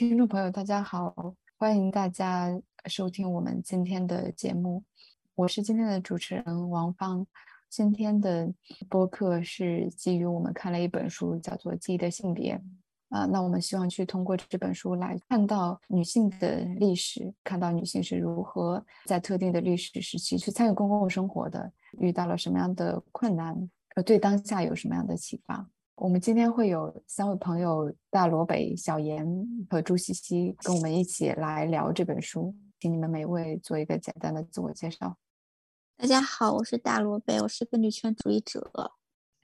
听众朋友，大家好，欢迎大家收听我们今天的节目。我是今天的主持人王芳。今天的播客是基于我们看了一本书，叫做《记忆的性别》啊。那我们希望去通过这本书来看到女性的历史，看到女性是如何在特定的历史时期去参与公共生活的，遇到了什么样的困难，呃，对当下有什么样的启发。我们今天会有三位朋友大罗北、小严和朱西西跟我们一起来聊这本书，请你们每位做一个简单的自我介绍。大家好，我是大罗北，我是个女权主义者。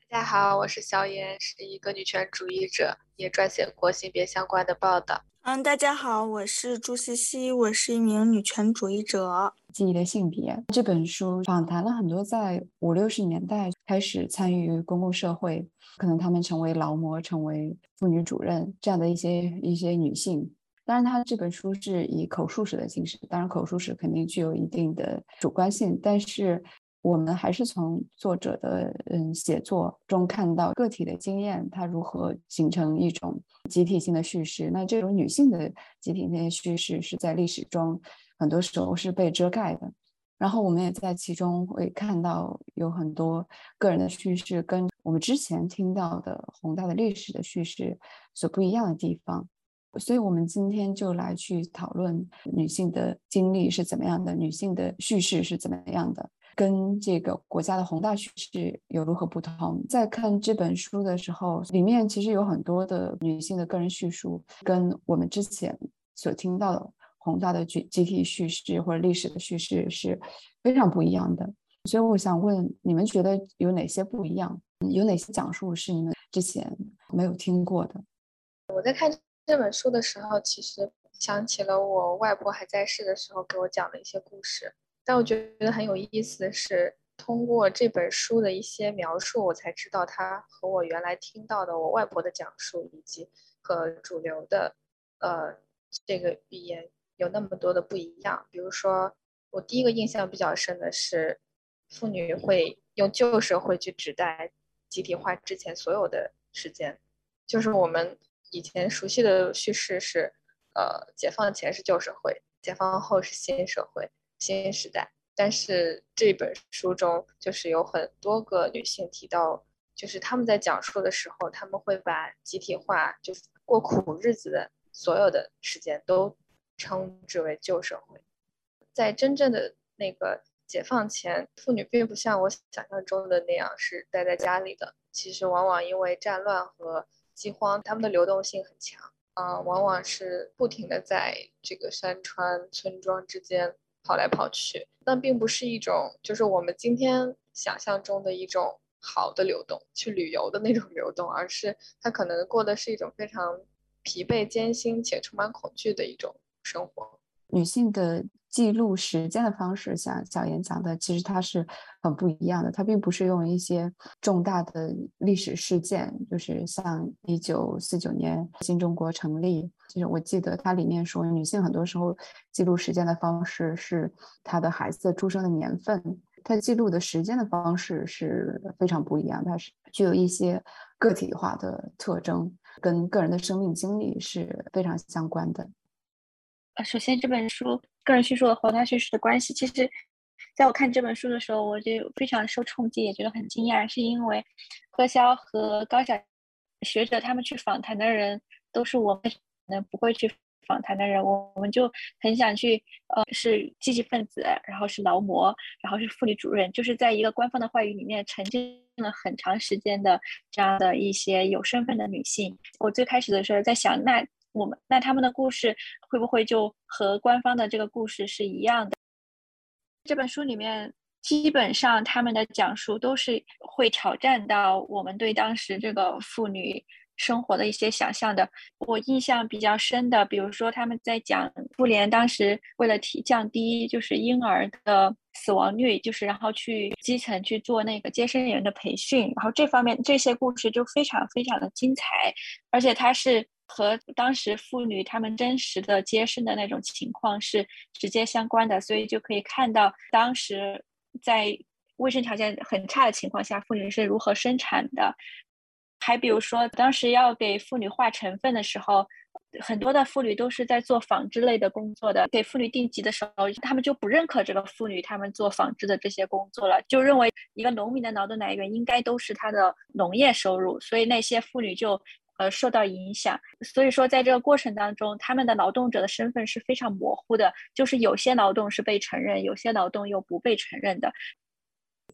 大家好，我是小严，是一个女权主义者，也撰写过性别相关的报道。嗯，大家好，我是朱西西，我是一名女权主义者。记忆的性别这本书访谈了很多在五六十年代开始参与公共社会。可能他们成为劳模、成为妇女主任这样的一些一些女性。当然，他这本书是以口述史的形式，当然口述史肯定具有一定的主观性，但是我们还是从作者的嗯写作中看到个体的经验，它如何形成一种集体性的叙事。那这种女性的集体性的叙事是在历史中很多时候是被遮盖的。然后我们也在其中会看到有很多个人的叙事跟我们之前听到的宏大的历史的叙事所不一样的地方，所以我们今天就来去讨论女性的经历是怎么样的，女性的叙事是怎么样的，跟这个国家的宏大叙事有如何不同。在看这本书的时候，里面其实有很多的女性的个人叙述，跟我们之前所听到的。宏大的集集体叙事或者历史的叙事是非常不一样的，所以我想问你们，觉得有哪些不一样？有哪些讲述是你们之前没有听过的？我在看这本书的时候，其实想起了我外婆还在世的时候给我讲的一些故事。但我觉得很有意思的是，通过这本书的一些描述，我才知道它和我原来听到的我外婆的讲述，以及和主流的呃这个语言。有那么多的不一样，比如说，我第一个印象比较深的是，妇女会用旧社会去指代集体化之前所有的时间，就是我们以前熟悉的叙事是，呃，解放前是旧社会，解放后是新社会、新时代。但是这本书中就是有很多个女性提到，就是他们在讲述的时候，他们会把集体化就是过苦日子的所有的时间都。称之为旧社会，在真正的那个解放前，妇女并不像我想象中的那样是待在家里的。其实往往因为战乱和饥荒，他们的流动性很强，啊，往往是不停的在这个山川村庄之间跑来跑去。那并不是一种就是我们今天想象中的一种好的流动，去旅游的那种流动，而是他可能过的是一种非常疲惫、艰辛且充满恐惧的一种。生活，女性的记录时间的方式，像小严讲的，其实它是很不一样的。它并不是用一些重大的历史事件，就是像一九四九年新中国成立。其实我记得它里面说，女性很多时候记录时间的方式是她的孩子出生的年份，她记录的时间的方式是非常不一样。它是具有一些个体化的特征，跟个人的生命经历是非常相关的。呃，首先这本书个人叙述和宏大叙事的关系，其实在我看这本书的时候，我就非常受冲击，也觉得很惊讶，是因为何潇和高晓学者他们去访谈的人，都是我们可能不会去访谈的人，我我们就很想去，呃，是积极分子，然后是劳模，然后是妇女主任，就是在一个官方的话语里面沉浸了很长时间的这样的一些有身份的女性。我最开始的时候在想，那。我们那他们的故事会不会就和官方的这个故事是一样的？这本书里面基本上他们的讲述都是会挑战到我们对当时这个妇女生活的一些想象的。我印象比较深的，比如说他们在讲妇联当时为了提降低就是婴儿的死亡率，就是然后去基层去做那个接生员的培训，然后这方面这些故事就非常非常的精彩，而且它是。和当时妇女她们真实的接生的那种情况是直接相关的，所以就可以看到当时在卫生条件很差的情况下，妇女是如何生产的。还比如说，当时要给妇女划成分的时候，很多的妇女都是在做纺织类的工作的，给妇女定级的时候，他们就不认可这个妇女他们做纺织的这些工作了，就认为一个农民的劳动来源应该都是他的农业收入，所以那些妇女就呃受到影响。所以说，在这个过程当中，他们的劳动者的身份是非常模糊的，就是有些劳动是被承认，有些劳动又不被承认的。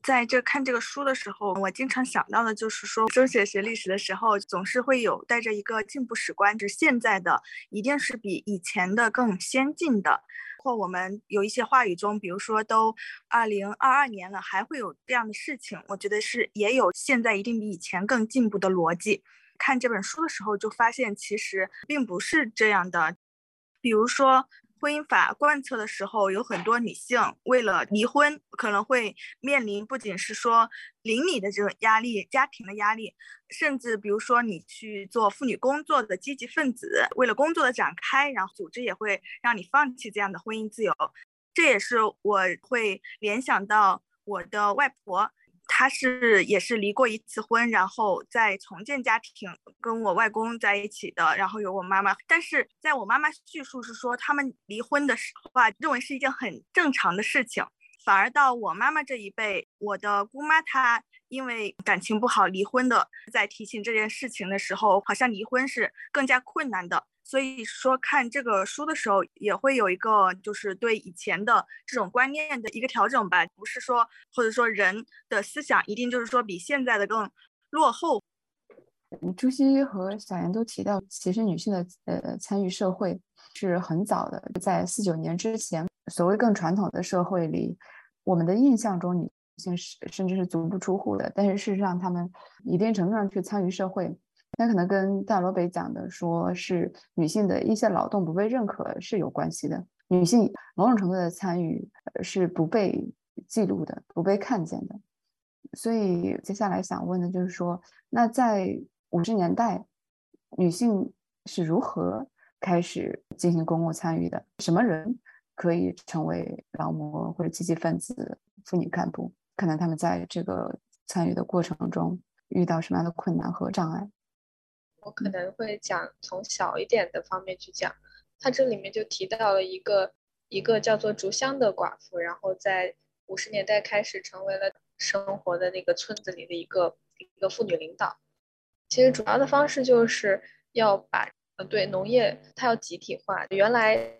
在这看这个书的时候，我经常想到的就是说，中学学历史的时候，总是会有带着一个进步史观，就是现在的一定是比以前的更先进的。或我们有一些话语中，比如说都二零二二年了，还会有这样的事情，我觉得是也有现在一定比以前更进步的逻辑。看这本书的时候，就发现其实并不是这样的，比如说。婚姻法贯彻的时候，有很多女性为了离婚，可能会面临不仅是说邻里的这种压力、家庭的压力，甚至比如说你去做妇女工作的积极分子，为了工作的展开，然后组织也会让你放弃这样的婚姻自由。这也是我会联想到我的外婆。他是也是离过一次婚，然后再重建家庭，跟我外公在一起的，然后有我妈妈。但是在我妈妈叙述是说，他们离婚的时候啊，认为是一件很正常的事情。反而到我妈妈这一辈，我的姑妈她因为感情不好离婚的，在提醒这件事情的时候，好像离婚是更加困难的。所以说看这个书的时候，也会有一个就是对以前的这种观念的一个调整吧，不是说或者说人的思想一定就是说比现在的更落后。朱熹和小严都提到，其实女性的呃参与社会是很早的，在四九年之前，所谓更传统的社会里，我们的印象中女性是甚至是足不出户的，但是事实上他们一定程度上去参与社会。那可能跟大罗北讲的说是女性的一些劳动不被认可是有关系的。女性某种程度的参与是不被记录的、不被看见的。所以接下来想问的就是说，那在五十年代，女性是如何开始进行公共参与的？什么人可以成为劳模或者积极分子、妇女干部？可能他们在这个参与的过程中遇到什么样的困难和障碍？我可能会讲从小一点的方面去讲，他这里面就提到了一个一个叫做竹香的寡妇，然后在五十年代开始成为了生活的那个村子里的一个一个妇女领导。其实主要的方式就是要把呃对农业它要集体化。原来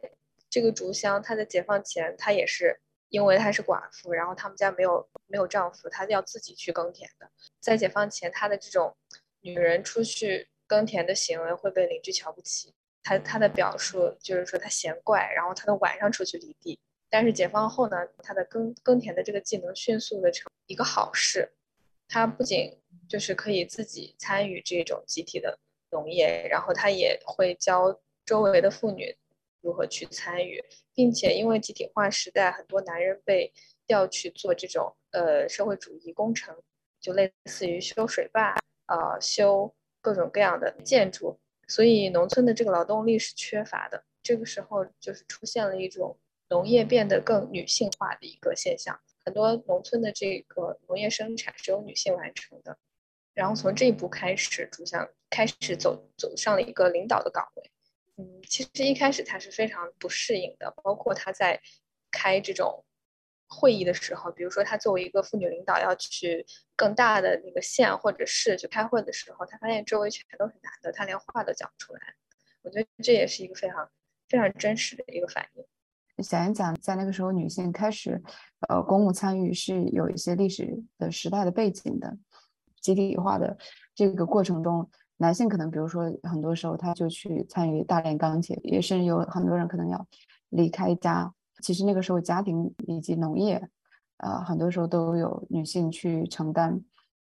这个竹香她在解放前她也是因为她是寡妇，然后他们家没有没有丈夫，她要自己去耕田的。在解放前她的这种女人出去。耕田的行为会被邻居瞧不起，她她的表述就是说她嫌怪，然后她都晚上出去犁地。但是解放后呢，她的耕耕田的这个技能迅速的成一个好事，她不仅就是可以自己参与这种集体的农业，然后她也会教周围的妇女如何去参与，并且因为集体化时代，很多男人被调去做这种呃社会主义工程，就类似于修水坝啊修。各种各样的建筑，所以农村的这个劳动力是缺乏的。这个时候就是出现了一种农业变得更女性化的一个现象，很多农村的这个农业生产是由女性完成的。然后从这一步开始，主想开始走走上了一个领导的岗位。嗯，其实一开始他是非常不适应的，包括他在开这种。会议的时候，比如说她作为一个妇女领导要去更大的那个县或者市去开会的时候，她发现周围全都是男的，她连话都讲不出来。我觉得这也是一个非常非常真实的一个反应。想一想，在那个时候，女性开始呃公共参与是有一些历史的时代的背景的，集体化的这个过程中，男性可能比如说很多时候他就去参与大炼钢铁，也甚至有很多人可能要离开家。其实那个时候，家庭以及农业，呃，很多时候都有女性去承担。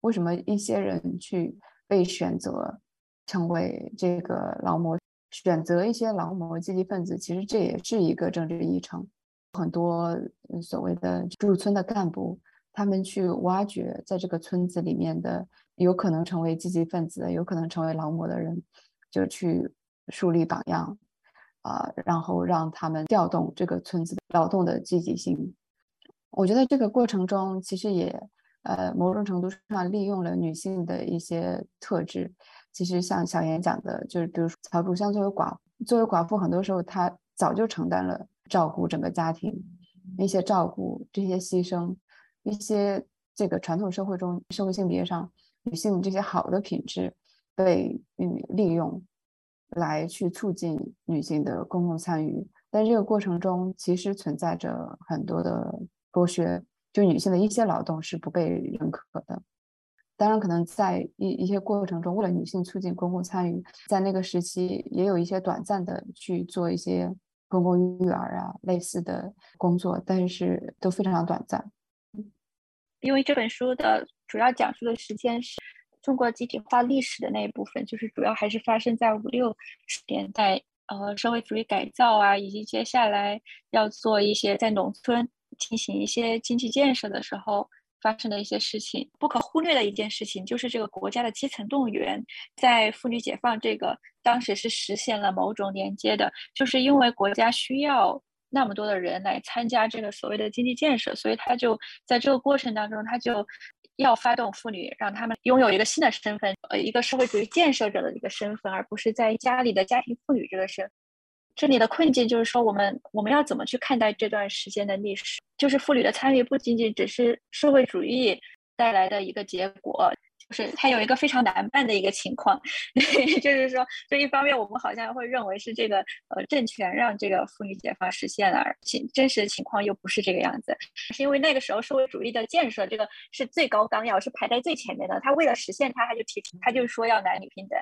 为什么一些人去被选择成为这个劳模，选择一些劳模积极分子？其实这也是一个政治议程。很多所谓的驻村的干部，他们去挖掘在这个村子里面的有可能成为积极分子、有可能成为劳模的人，就去树立榜样。啊，然后让他们调动这个村子劳动的积极性。我觉得这个过程中，其实也呃某种程度上利用了女性的一些特质。其实像小严讲的，就是比如说曹竹香作为寡作为寡妇，很多时候她早就承担了照顾整个家庭一些照顾这些牺牲，一些这个传统社会中社会性别上女性这些好的品质被嗯利用来去促进女性的公共参与，但这个过程中其实存在着很多的剥削，就女性的一些劳动是不被认可的。当然，可能在一一些过程中，为了女性促进公共参与，在那个时期也有一些短暂的去做一些公共育儿啊类似的工作，但是都非常短暂。因为这本书的主要讲述的时间是中国集体化历史的那一部分，就是主要还是发生在五六十年代，呃，社会主义改造啊，以及接下来要做一些在农村进行一些经济建设的时候。发生的一些事情，不可忽略的一件事情就是这个国家的基层动员，在妇女解放这个当时是实现了某种连接的，就是因为国家需要那么多的人来参加这个所谓的经济建设，所以他就在这个过程当中，他就要发动妇女，让他们拥有一个新的身份，呃，一个社会主义建设者的一个身份，而不是在家里的家庭妇女这个身。这里的困境就是说，我们我们要怎么去看待这段时间的历史？就是妇女的参与不仅仅只是社会主义带来的一个结果，就是它有一个非常难办的一个情况。就是说，这一方面我们好像会认为是这个呃政权让这个妇女解放实现了，情真实情况又不是这个样子，是因为那个时候社会主义的建设这个是最高纲要，是排在最前面的。他为了实现它，他就提他就说要男女平等。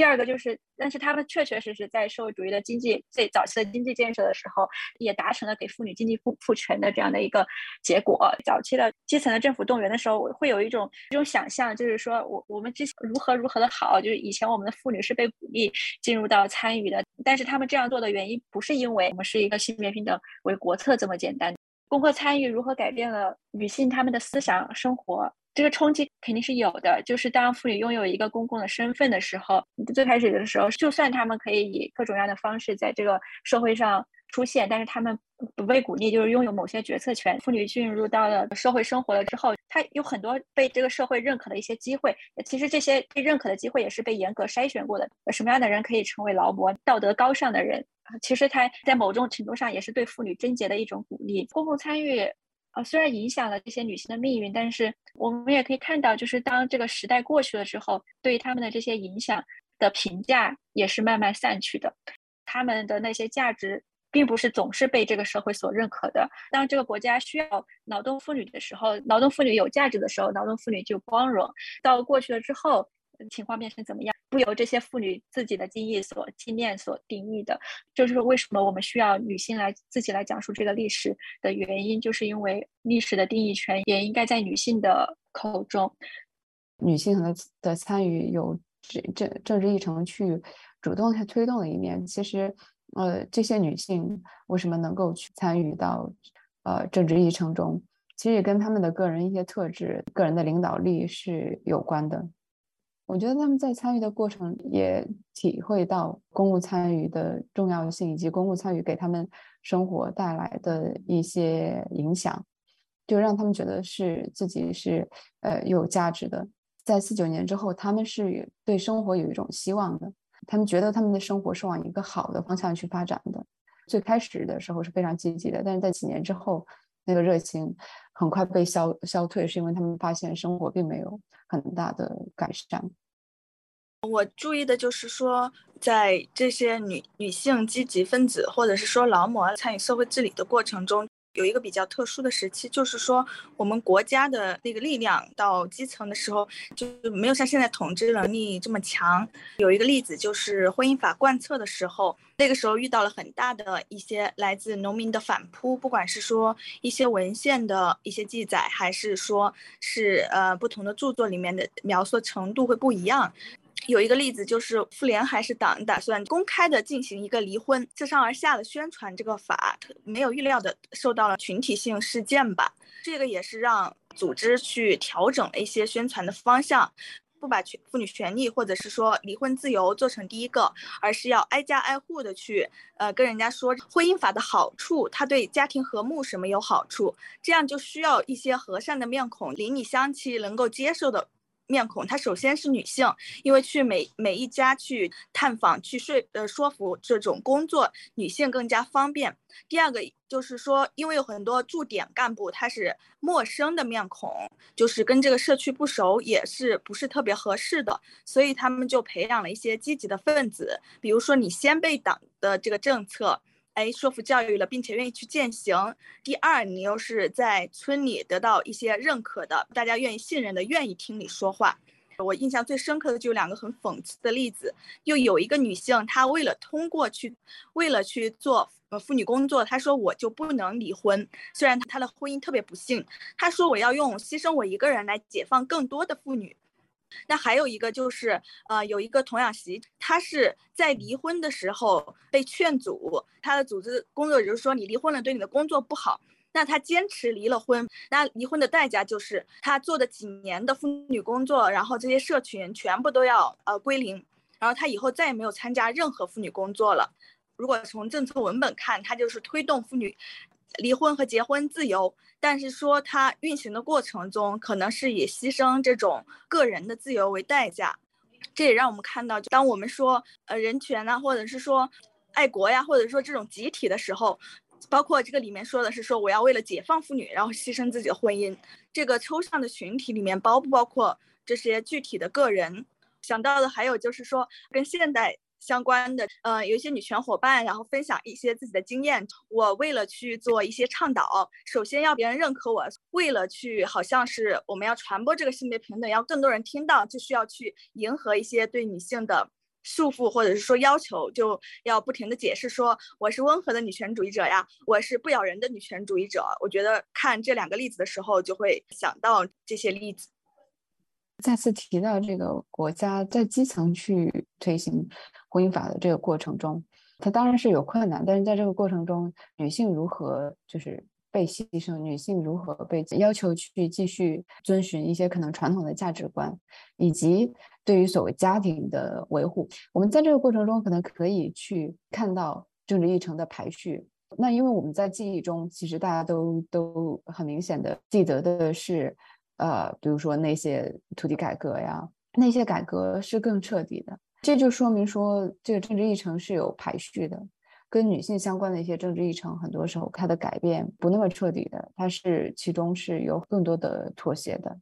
第二个就是，但是他们确确实实在社会主义的经济最早期的经济建设的时候，也达成了给妇女经济赋赋权的这样的一个结果。早期的基层的政府动员的时候，会有一种一种想象，就是说我我们之前如何如何的好，就是以前我们的妇女是被鼓励进入到参与的，但是他们这样做的原因不是因为我们是一个性别平等为国策这么简单。工会参与如何改变了女性她们的思想生活？这个冲击肯定是有的，就是当妇女拥有一个公共的身份的时候，最开始的时候，就算她们可以以各种各样的方式在这个社会上出现，但是她们不被鼓励，就是拥有某些决策权。妇女进入到了社会生活了之后，她有很多被这个社会认可的一些机会。其实这些被认可的机会也是被严格筛选过的。什么样的人可以成为劳模？道德高尚的人其实他在某种程度上也是对妇女贞洁的一种鼓励。公共参与。啊，虽然影响了这些女性的命运，但是我们也可以看到，就是当这个时代过去了之后，对他们的这些影响的评价也是慢慢散去的。他们的那些价值，并不是总是被这个社会所认可的。当这个国家需要劳动妇女的时候，劳动妇女有价值的时候，劳动妇女就光荣。到过去了之后。情况变成怎么样，不由这些妇女自己的经历所经验所定义的，就是为什么我们需要女性来自己来讲述这个历史的原因，就是因为历史的定义权也应该在女性的口中。女性的的参与有政政政治议程去主动去推动的一面。其实，呃，这些女性为什么能够去参与到呃政治议程中，其实也跟她们的个人一些特质、个人的领导力是有关的。我觉得他们在参与的过程也体会到公共参与的重要性，以及公共参与给他们生活带来的一些影响，就让他们觉得是自己是呃有价值的。在四九年之后，他们是对生活有一种希望的，他们觉得他们的生活是往一个好的方向去发展的。最开始的时候是非常积极的，但是在几年之后，那个热情很快被消消退，是因为他们发现生活并没有很大的改善。我注意的就是说，在这些女女性积极分子，或者是说劳模参与社会治理的过程中，有一个比较特殊的时期，就是说我们国家的那个力量到基层的时候，就没有像现在统治能力这么强。有一个例子就是婚姻法贯彻的时候，那个时候遇到了很大的一些来自农民的反扑，不管是说一些文献的一些记载，还是说是呃不同的著作里面的描述程度会不一样。有一个例子，就是妇联还是党打算公开的进行一个离婚，自上而下的宣传这个法，没有预料的受到了群体性事件吧。这个也是让组织去调整了一些宣传的方向，不把权妇女权利或者是说离婚自由做成第一个，而是要挨家挨户的去呃跟人家说婚姻法的好处，它对家庭和睦什么有好处，这样就需要一些和善的面孔，邻里乡亲能够接受的。面孔，她首先是女性，因为去每每一家去探访、去说呃说服这种工作，女性更加方便。第二个就是说，因为有很多驻点干部他是陌生的面孔，就是跟这个社区不熟，也是不是特别合适的，所以他们就培养了一些积极的分子，比如说你先被党的这个政策。哎，说服教育了，并且愿意去践行。第二，你又是在村里得到一些认可的，大家愿意信任的，愿意听你说话。我印象最深刻的就有两个很讽刺的例子，又有一个女性，她为了通过去，为了去做呃妇女工作，她说我就不能离婚，虽然她的婚姻特别不幸，她说我要用牺牲我一个人来解放更多的妇女。那还有一个就是，呃，有一个童养媳，她是在离婚的时候被劝阻，她的组织工作就是说，你离婚了对你的工作不好。那她坚持离了婚，那离婚的代价就是她做的几年的妇女工作，然后这些社群全部都要呃归零，然后她以后再也没有参加任何妇女工作了。如果从政策文本看，它就是推动妇女。离婚和结婚自由，但是说它运行的过程中，可能是以牺牲这种个人的自由为代价。这也让我们看到，当我们说呃人权呐，或者是说爱国呀，或者说这种集体的时候，包括这个里面说的是说我要为了解放妇女，然后牺牲自己的婚姻。这个抽象的群体里面包不包括这些具体的个人？想到的还有就是说跟现代。相关的，呃，有一些女权伙伴，然后分享一些自己的经验。我为了去做一些倡导，首先要别人认可我，为了去好像是我们要传播这个性别平等，要更多人听到，就需要去迎合一些对女性的束缚或者是说要求，就要不停的解释说我是温和的女权主义者呀，我是不咬人的女权主义者。我觉得看这两个例子的时候，就会想到这些例子。再次提到这个国家在基层去推行婚姻法的这个过程中，它当然是有困难，但是在这个过程中，女性如何就是被牺牲，女性如何被要求去继续遵循一些可能传统的价值观，以及对于所谓家庭的维护，我们在这个过程中可能可以去看到政治议程的排序。那因为我们在记忆中，其实大家都都很明显的记得的是。呃，比如说那些土地改革呀，那些改革是更彻底的，这就说明说这个政治议程是有排序的，跟女性相关的一些政治议程，很多时候它的改变不那么彻底的，它是其中是有更多的妥协的。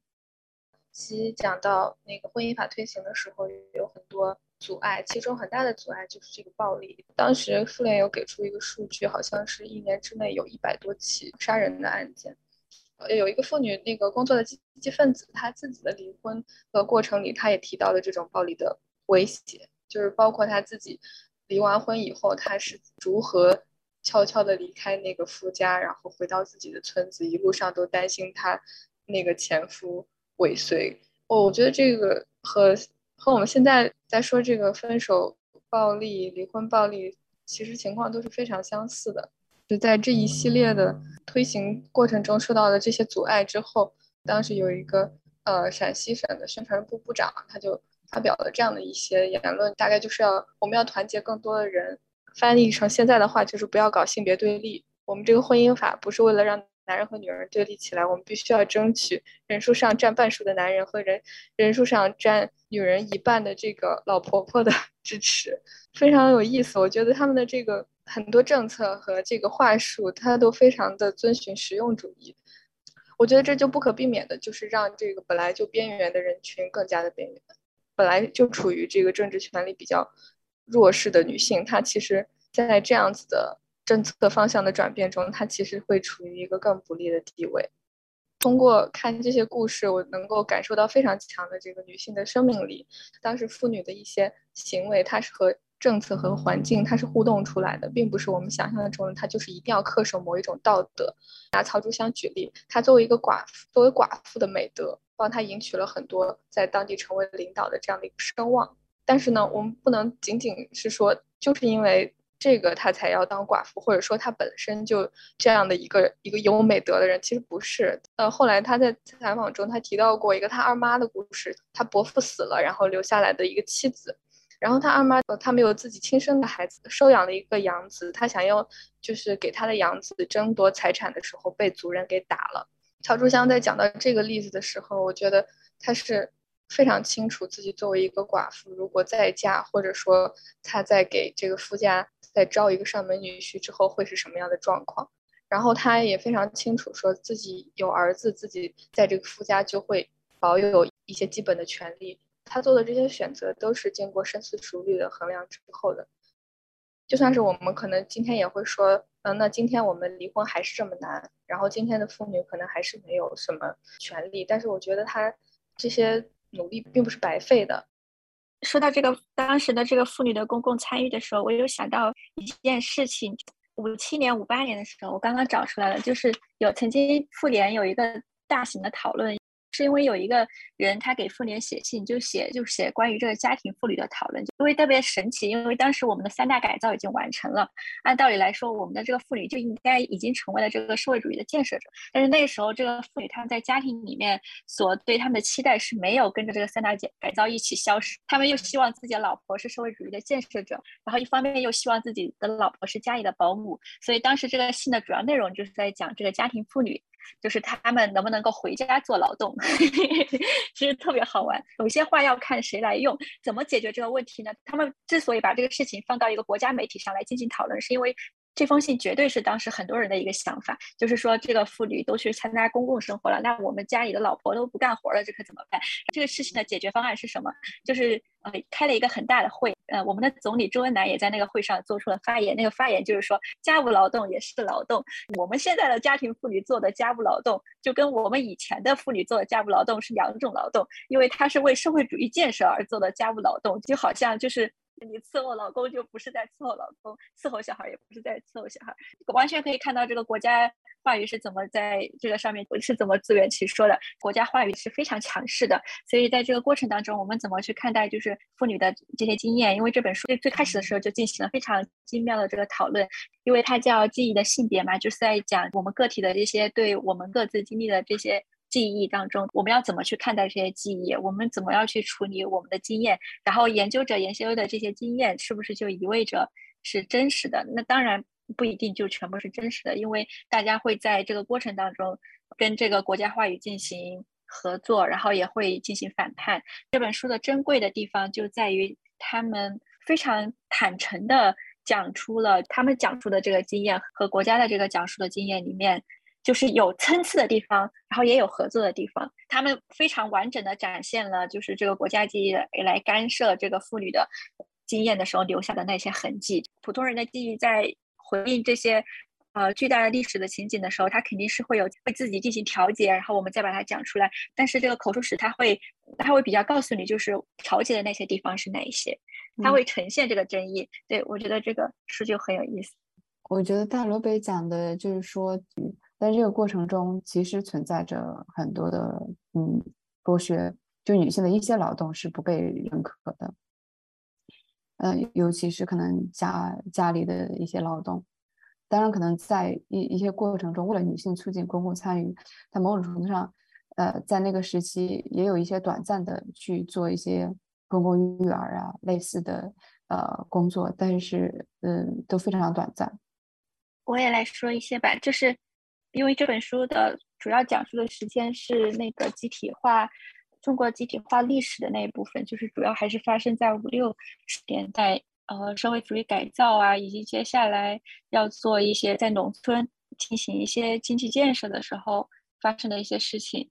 其讲到那个婚姻法推行的时候，有很多阻碍，其中很大的阻碍就是这个暴力。当时妇联有给出一个数据，好像是一年之内有一百多起杀人的案件。有一个妇女，那个工作的积极分子，她自己的离婚的过程里，她也提到了这种暴力的威胁，就是包括她自己离完婚以后，她是如何悄悄的离开那个夫家，然后回到自己的村子，一路上都担心她那个前夫尾随。哦，我觉得这个和和我们现在在说这个分手暴力、离婚暴力，其实情况都是非常相似的。就在这一系列的推行过程中受到了这些阻碍之后，当时有一个呃陕西省的宣传部部长，他就发表了这样的一些言论，大概就是要我们要团结更多的人，翻译成现在的话就是不要搞性别对立。我们这个婚姻法不是为了让男人和女人对立起来，我们必须要争取人数上占半数的男人和人人数上占女人一半的这个老婆婆的 支持，非常有意思。我觉得他们的这个。很多政策和这个话术，它都非常的遵循实用主义。我觉得这就不可避免的，就是让这个本来就边缘的人群更加的边缘。本来就处于这个政治权力比较弱势的女性，她其实在这样子的政策方向的转变中，她其实会处于一个更不利的地位。通过看这些故事，我能够感受到非常强的这个女性的生命力。当时妇女的一些行为，它是和政策和环境它是互动出来的，并不是我们想象的中的，它就是一定要恪守某一种道德。拿曹竹香举例，她作为一个寡妇，作为寡妇的美德，帮他赢取了很多在当地成为领导的这样的一个声望。但是呢，我们不能仅仅是说，就是因为这个他才要当寡妇，或者说他本身就这样的一个一个有美德的人，其实不是。呃，后来他在采访中，他提到过一个他二妈的故事，他伯父死了，然后留下来的一个妻子。然后他二妈，他没有自己亲生的孩子，收养了一个养子。他想要就是给他的养子争夺财产的时候，被族人给打了。乔竹香在讲到这个例子的时候，我觉得他是非常清楚自己作为一个寡妇，如果再嫁，或者说她在给这个夫家再招一个上门女婿之后会是什么样的状况。然后她也非常清楚，说自己有儿子，自己在这个夫家就会保有一些基本的权利。她做的这些选择都是经过深思熟虑的衡量之后的。就算是我们可能今天也会说，嗯，那今天我们离婚还是这么难，然后今天的妇女可能还是没有什么权利。但是我觉得她这些努力并不是白费的。说到这个当时的这个妇女的公共参与的时候，我有想到一件事情。五七年、五八年的时候，我刚刚找出来了，就是有曾经妇联有一个大型的讨论。是因为有一个人，他给妇联写信，就写就写关于这个家庭妇女的讨论，因为特别神奇，因为当时我们的三大改造已经完成了，按道理来说，我们的这个妇女就应该已经成为了这个社会主义的建设者。但是那个时候，这个妇女她们在家庭里面所对他们的期待是没有跟着这个三大改改造一起消失，他们又希望自己的老婆是社会主义的建设者，然后一方面又希望自己的老婆是家里的保姆，所以当时这个信的主要内容就是在讲这个家庭妇女。就是他们能不能够回家做劳动，其实特别好玩。有些话要看谁来用，怎么解决这个问题呢？他们之所以把这个事情放到一个国家媒体上来进行讨论，是因为。这封信绝对是当时很多人的一个想法，就是说这个妇女都去参加公共生活了，那我们家里的老婆都不干活了，这可怎么办？这个事情的解决方案是什么？就是呃开了一个很大的会，呃我们的总理周恩来也在那个会上做出了发言，那个发言就是说家务劳动也是劳动，我们现在的家庭妇女做的家务劳动就跟我们以前的妇女做的家务劳动是两种劳动，因为它是为社会主义建设而做的家务劳动，就好像就是。你伺候老公就不是在伺候老公，伺候小孩也不是在伺候小孩，完全可以看到这个国家话语是怎么在这个上面是怎么自圆其说的。国家话语是非常强势的，所以在这个过程当中，我们怎么去看待就是妇女的这些经验？因为这本书最开始的时候就进行了非常精妙的这个讨论，因为它叫《记忆的性别》嘛，就是在讲我们个体的这些对我们各自经历的这些。记忆当中，我们要怎么去看待这些记忆？我们怎么要去处理我们的经验？然后研究者研究的这些经验，是不是就意味着是真实的？那当然不一定就全部是真实的，因为大家会在这个过程当中跟这个国家话语进行合作，然后也会进行反叛。这本书的珍贵的地方就在于他们非常坦诚的讲出了他们讲述的这个经验和国家的这个讲述的经验里面。就是有参差的地方，然后也有合作的地方。他们非常完整的展现了，就是这个国家记忆来干涉这个妇女的经验的时候留下的那些痕迹。普通人的记忆在回应这些呃巨大的历史的情景的时候，他肯定是会有会自己进行调节，然后我们再把它讲出来。但是这个口述史，它会它会比较告诉你，就是调节的那些地方是哪一些，它会呈现这个争议。对我觉得这个书就很有意思。我觉得大罗北讲的就是说。在这个过程中，其实存在着很多的嗯剥削，就女性的一些劳动是不被认可的，嗯，尤其是可能家家里的一些劳动。当然，可能在一一些过程中，为了女性促进公共参与，在某种程度上，呃，在那个时期也有一些短暂的去做一些公共育儿啊类似的呃工作，但是嗯都非常短暂。我也来说一些吧，就是。因为这本书的主要讲述的时间是那个集体化，中国集体化历史的那一部分，就是主要还是发生在五六十年代，呃，社会主义改造啊，以及接下来要做一些在农村进行一些经济建设的时候发生的一些事情。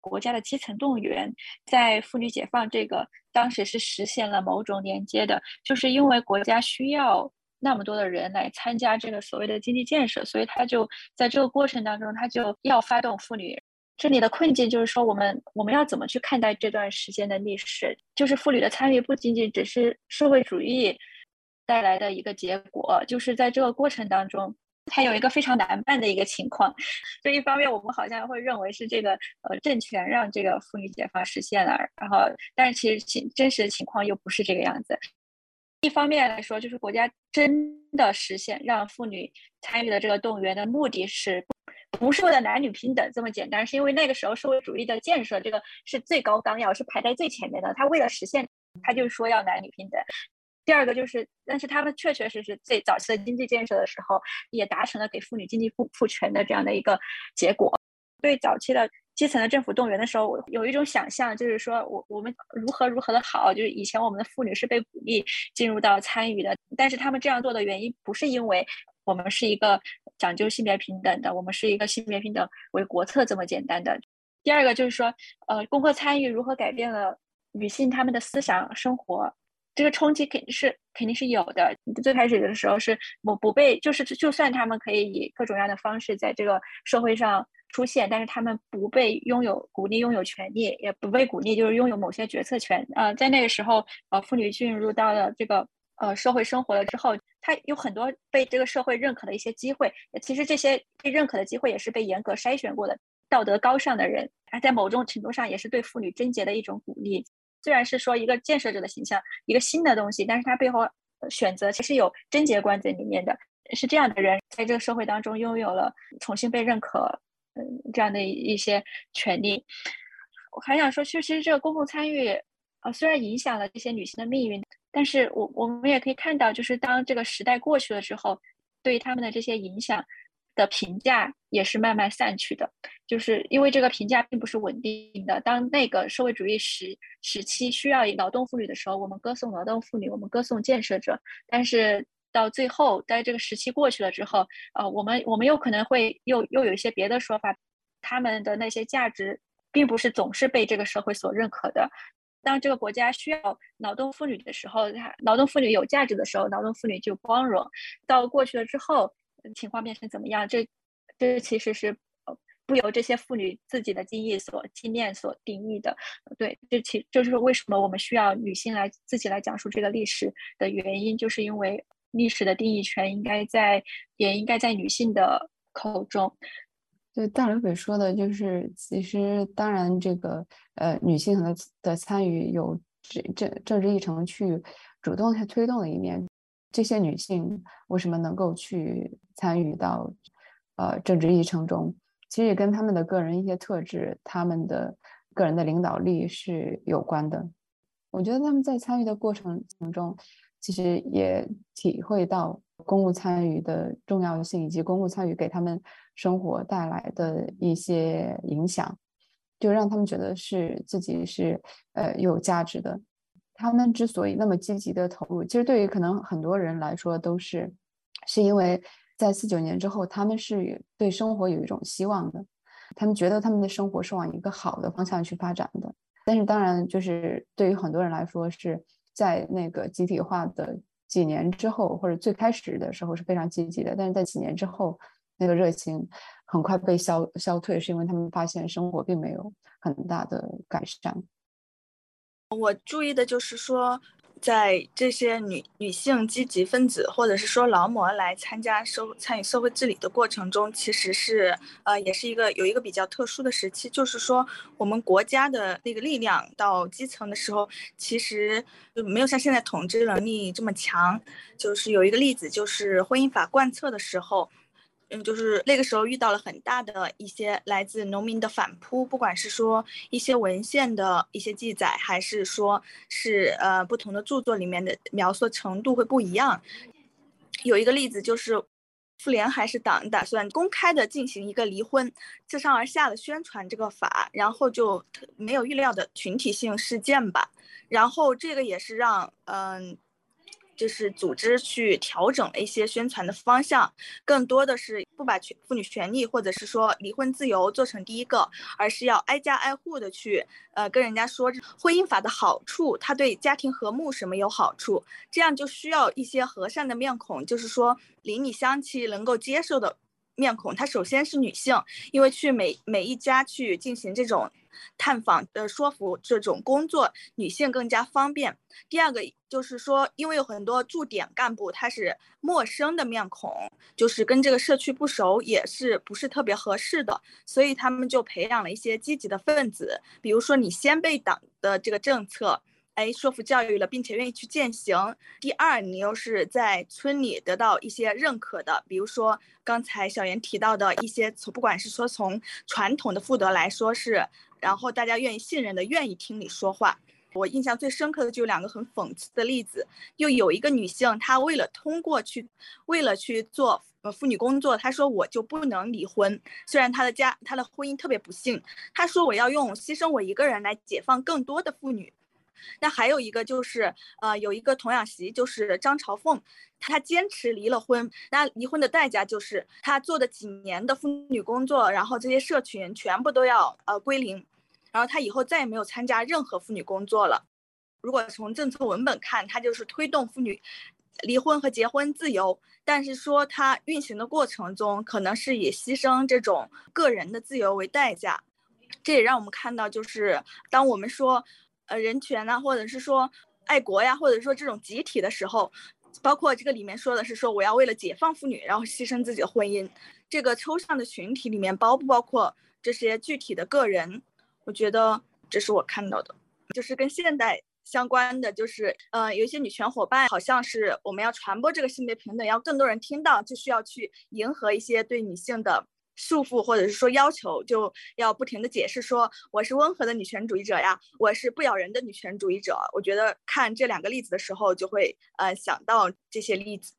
国家的基层动员在妇女解放这个当时是实现了某种连接的，就是因为国家需要。那么多的人来参加这个所谓的经济建设，所以他就在这个过程当中，他就要发动妇女。这里的困境就是说，我们我们要怎么去看待这段时间的历史？就是妇女的参与不仅仅只是社会主义带来的一个结果，就是在这个过程当中，它有一个非常难办的一个情况。就一方面，我们好像会认为是这个呃政权让这个妇女解放实现了，然后但是其实情真实的情况又不是这个样子。一方面来说，就是国家真的实现让妇女参与的这个动员的目的是，不是为了男女平等这么简单，是因为那个时候社会主义的建设这个是最高纲要，是排在最前面的。他为了实现，他就说要男女平等。第二个就是，但是他们确确实实最早期的经济建设的时候，也达成了给妇女经济赋赋权的这样的一个结果。对早期的基层的政府动员的时候，我有一种想象，就是说我我们如何如何的好，就是以前我们的妇女是被鼓励进入到参与的，但是他们这样做的原因不是因为我们是一个讲究性别平等的，我们是一个性别平等为国策这么简单的。第二个就是说，呃，公共参与如何改变了女性她们的思想生活，这个冲击肯定是肯定是有的。最开始的时候是我不被，就是就算他们可以以各种各样的方式在这个社会上。出现，但是他们不被拥有鼓励拥有权利，也不被鼓励就是拥有某些决策权。呃，在那个时候，呃，妇女进入到了这个呃社会生活了之后，她有很多被这个社会认可的一些机会。其实这些被认可的机会也是被严格筛选过的，道德高尚的人，在某种程度上也是对妇女贞洁的一种鼓励。虽然是说一个建设者的形象，一个新的东西，但是它背后选择其实有贞洁观在里面的，是这样的人在这个社会当中拥有了重新被认可。嗯，这样的一些权利，我还想说，其实这个公共参与，呃，虽然影响了这些女性的命运，但是我我们也可以看到，就是当这个时代过去了之后，对他们的这些影响的评价也是慢慢散去的，就是因为这个评价并不是稳定的。当那个社会主义时时期需要劳动妇女的时候，我们歌颂劳动妇女，我们歌颂建设者，但是。到最后，在这个时期过去了之后，呃，我们我们又可能会又又有一些别的说法，他们的那些价值并不是总是被这个社会所认可的。当这个国家需要劳动妇女的时候，劳动妇女有价值的时候，劳动妇女就光荣。到过去了之后，情况变成怎么样？这这其实是不由这些妇女自己的经历所经验所定义的。对，这其就是为什么我们需要女性来自己来讲述这个历史的原因，就是因为。历史的定义权应该在，也应该在女性的口中。对，大刘北说的就是，其实当然这个呃女性的的参与有政政政治议程去主动去推动的一面。这些女性为什么能够去参与到呃政治议程中？其实也跟她们的个人一些特质、她们的个人的领导力是有关的。我觉得他们在参与的过程中。其实也体会到公共参与的重要性，以及公共参与给他们生活带来的一些影响，就让他们觉得是自己是呃有价值的。他们之所以那么积极的投入，其实对于可能很多人来说都是，是因为在四九年之后，他们是对生活有一种希望的，他们觉得他们的生活是往一个好的方向去发展的。但是当然，就是对于很多人来说是。在那个集体化的几年之后，或者最开始的时候是非常积极的，但是在几年之后，那个热情很快被消消退，是因为他们发现生活并没有很大的改善。我注意的就是说。在这些女女性积极分子，或者是说劳模来参加社参与社会治理的过程中，其实是呃，也是一个有一个比较特殊的时期，就是说我们国家的那个力量到基层的时候，其实就没有像现在统治能力这么强。就是有一个例子，就是婚姻法贯彻的时候。嗯，就是那个时候遇到了很大的一些来自农民的反扑，不管是说一些文献的一些记载，还是说是呃不同的著作里面的描述程度会不一样。有一个例子就是，妇联还是党打算公开的进行一个离婚，自上而下的宣传这个法，然后就没有预料的群体性事件吧。然后这个也是让嗯。就是组织去调整了一些宣传的方向，更多的是不把权妇女权利或者是说离婚自由做成第一个，而是要挨家挨户的去呃跟人家说婚姻法的好处，它对家庭和睦什么有好处，这样就需要一些和善的面孔，就是说邻里乡亲能够接受的面孔。她首先是女性，因为去每每一家去进行这种。探访的说服这种工作，女性更加方便。第二个就是说，因为有很多驻点干部他是陌生的面孔，就是跟这个社区不熟，也是不是特别合适的，所以他们就培养了一些积极的分子。比如说，你先被党的这个政策，哎，说服教育了，并且愿意去践行。第二，你又是在村里得到一些认可的，比如说刚才小严提到的一些，从不管是说从传统的妇德来说是。然后大家愿意信任的，愿意听你说话。我印象最深刻的就有两个很讽刺的例子，又有一个女性，她为了通过去，为了去做呃妇女工作，她说我就不能离婚，虽然她的家她的婚姻特别不幸，她说我要用牺牲我一个人来解放更多的妇女。那还有一个就是，呃，有一个童养媳，就是张朝凤，她坚持离了婚。那离婚的代价就是她做的几年的妇女工作，然后这些社群全部都要呃归零，然后她以后再也没有参加任何妇女工作了。如果从政策文本看，它就是推动妇女离婚和结婚自由，但是说它运行的过程中，可能是以牺牲这种个人的自由为代价。这也让我们看到，就是当我们说。呃，人权呐，或者是说爱国呀，或者说这种集体的时候，包括这个里面说的是说我要为了解放妇女，然后牺牲自己的婚姻，这个抽象的群体里面包不包括这些具体的个人？我觉得这是我看到的，就是跟现代相关的，就是呃，有一些女权伙伴好像是我们要传播这个性别平等，要更多人听到，就需要去迎合一些对女性的。束缚或者是说要求，就要不停的解释说我是温和的女权主义者呀，我是不咬人的女权主义者。我觉得看这两个例子的时候，就会呃想到这些例子。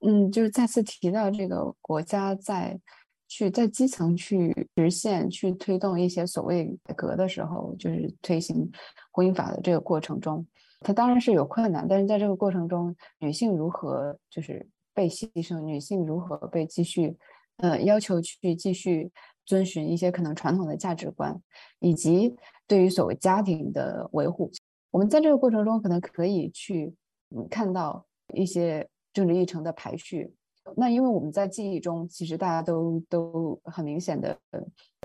嗯，就是再次提到这个国家在去在基层去实现、去推动一些所谓改革的时候，就是推行婚姻法的这个过程中，它当然是有困难，但是在这个过程中，女性如何就是被牺牲，女性如何被继续。呃，要求去继续遵循一些可能传统的价值观，以及对于所谓家庭的维护。我们在这个过程中，可能可以去嗯看到一些政治议程的排序。那因为我们在记忆中，其实大家都都很明显的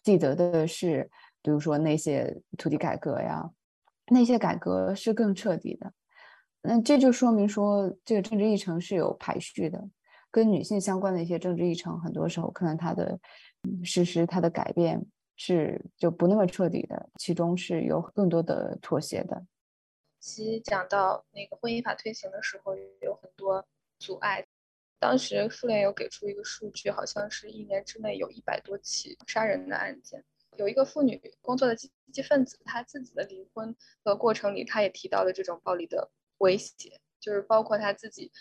记得的是，比如说那些土地改革呀，那些改革是更彻底的。那这就说明说，这个政治议程是有排序的。跟女性相关的一些政治议程，很多时候可能它的实施、它的改变是就不那么彻底的，其中是有更多的妥协的。其讲到那个婚姻法推行的时候，有很多阻碍。当时妇联有给出一个数据，好像是一年之内有一百多起杀人的案件。有一个妇女工作的积极分子，她自己的离婚的过程里，她也提到了这种暴力的威胁，就是包括她自己。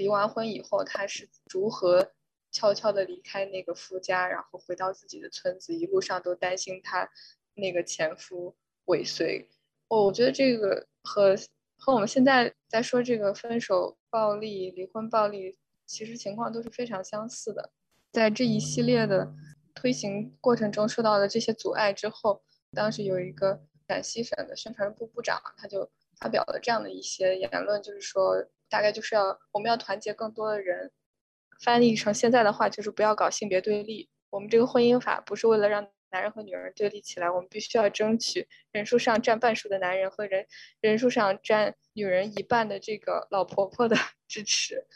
离完婚以后，她是如何悄悄地离开那个夫家，然后回到自己的村子，一路上都担心她那个前夫尾随。哦，我觉得这个和和我们现在在说这个分手暴力、离婚暴力，其实情况都是非常相似的。在这一系列的推行过程中受到的这些阻碍之后，当时有一个陕西省的宣传部部长，他就发表了这样的一些言论，就是说。大概就是要我们要团结更多的人，翻译成现在的话就是不要搞性别对立。我们这个婚姻法不是为了让男人和女人对立起来，我们必须要争取人数上占半数的男人和人人数上占女人一半的这个老婆婆的 支持，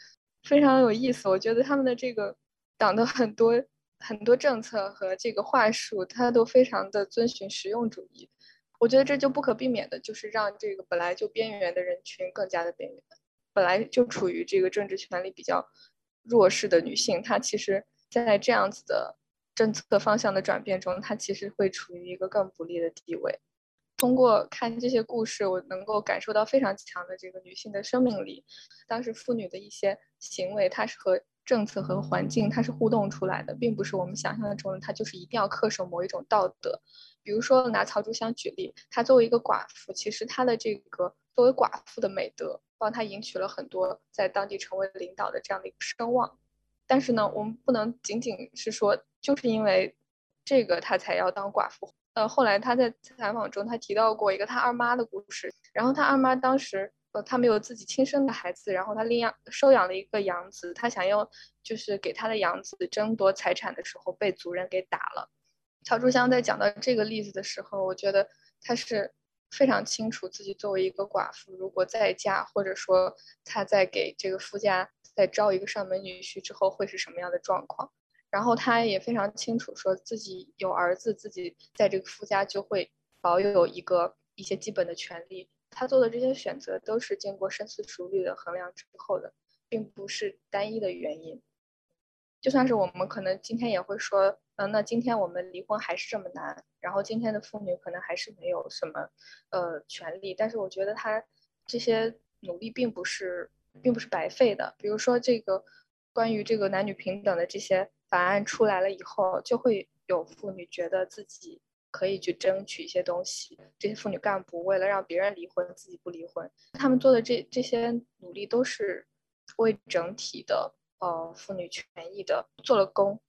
非常有意思。我觉得他们的这个党的很多很多政策和这个话术，它都非常的遵循实用主义。我觉得这就不可避免的就是让这个本来就边缘的人群更加的边缘。本来就处于这个政治权力比较弱势的女性，她其实，在这样子的政策方向的转变中，她其实会处于一个更不利的地位。通过看这些故事，我能够感受到非常强的这个女性的生命力。当时妇女的一些行为，它是和政策和环境它是互动出来的，并不是我们想象中的，它就是一定要恪守某一种道德。比如说拿曹竹香举例，她作为一个寡妇，其实她的这个作为寡妇的美德。帮他赢取了很多在当地成为领导的这样的一个声望，但是呢，我们不能仅仅是说就是因为这个他才要当寡妇。呃，后来他在采访中他提到过一个他二妈的故事，然后他二妈当时呃他没有自己亲生的孩子，然后他领养收养了一个养子，他想要就是给他的养子争夺财产的时候被族人给打了。曹竹香在讲到这个例子的时候，我觉得他是。非常清楚自己作为一个寡妇，如果再嫁，或者说她在给这个夫家再招一个上门女婿之后会是什么样的状况。然后她也非常清楚，说自己有儿子，自己在这个夫家就会保有一个一些基本的权利。她做的这些选择都是经过深思熟虑的衡量之后的，并不是单一的原因。就算是我们可能今天也会说。嗯，那今天我们离婚还是这么难，然后今天的妇女可能还是没有什么，呃，权利。但是我觉得她这些努力并不是，并不是白费的。比如说这个，关于这个男女平等的这些法案出来了以后，就会有妇女觉得自己可以去争取一些东西。这些妇女干部为了让别人离婚，自己不离婚，他们做的这这些努力都是为整体的呃妇女权益的做了功。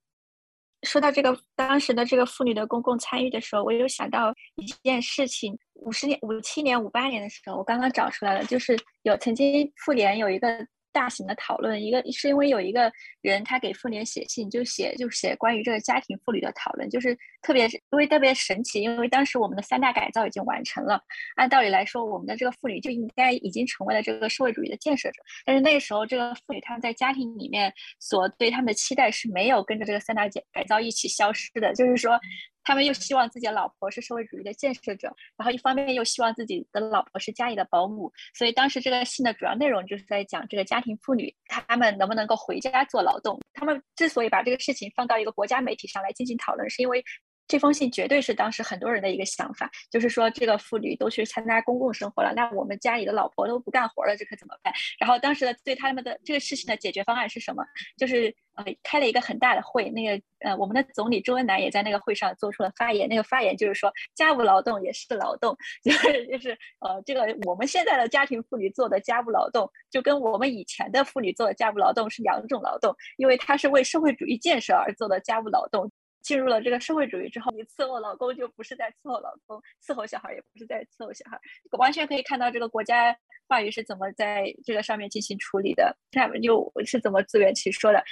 说到这个当时的这个妇女的公共参与的时候，我有想到一件事情：五十年、五七年、五八年的时候，我刚刚找出来了，就是有曾经妇联有一个。大型的讨论，一个是因为有一个人他给妇联写信，就写就写关于这个家庭妇女的讨论，就是特别是因为特别神奇，因为当时我们的三大改造已经完成了，按道理来说，我们的这个妇女就应该已经成为了这个社会主义的建设者，但是那个时候这个妇女她们在家庭里面所对他们的期待是没有跟着这个三大改改造一起消失的，就是说。他们又希望自己的老婆是社会主义的建设者，然后一方面又希望自己的老婆是家里的保姆，所以当时这个信的主要内容就是在讲这个家庭妇女，她们能不能够回家做劳动。他们之所以把这个事情放到一个国家媒体上来进行讨论，是因为。这封信绝对是当时很多人的一个想法，就是说这个妇女都去参加公共生活了，那我们家里的老婆都不干活了，这可怎么办？然后当时的对他们的这个事情的解决方案是什么？就是呃开了一个很大的会，那个呃我们的总理周恩来也在那个会上做出了发言，那个发言就是说家务劳动也是劳动，就是就是呃这个我们现在的家庭妇女做的家务劳动，就跟我们以前的妇女做的家务劳动是两种劳动，因为它是为社会主义建设而做的家务劳动。进入了这个社会主义之后，你伺候老公就不是在伺候老公，伺候小孩也不是在伺候小孩，完全可以看到这个国家话语是怎么在这个上面进行处理的，他们又是怎么自圆其说的。